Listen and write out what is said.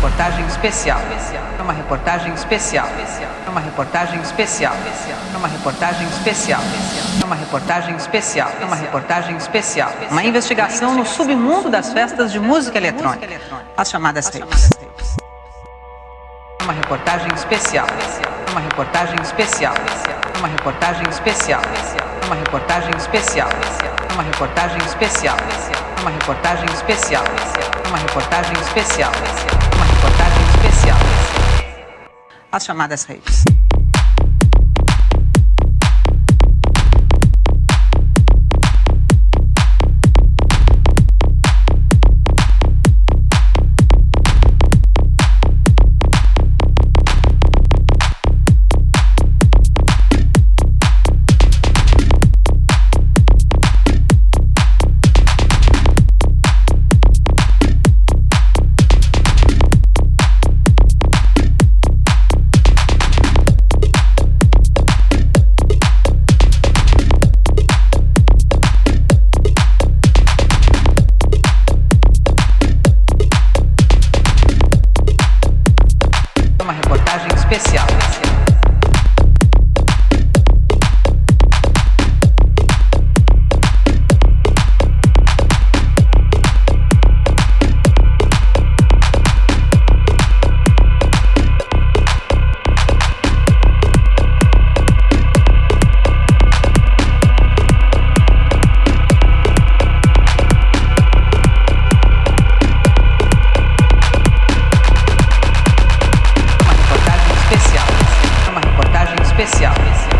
reportagem especial. É uma reportagem especial. É uma reportagem especial. É uma reportagem especial. É uma reportagem especial. É uma reportagem especial. Uma investigação no submundo das festas de música eletrônica. As chamadas raves. É uma reportagem especial. Uma reportagem especial. Uma reportagem especial. Uma reportagem especial. Uma reportagem especial. Uma reportagem especial. Uma reportagem especial. Uma reportagem especial. As chamadas raves. especial. especial. especial.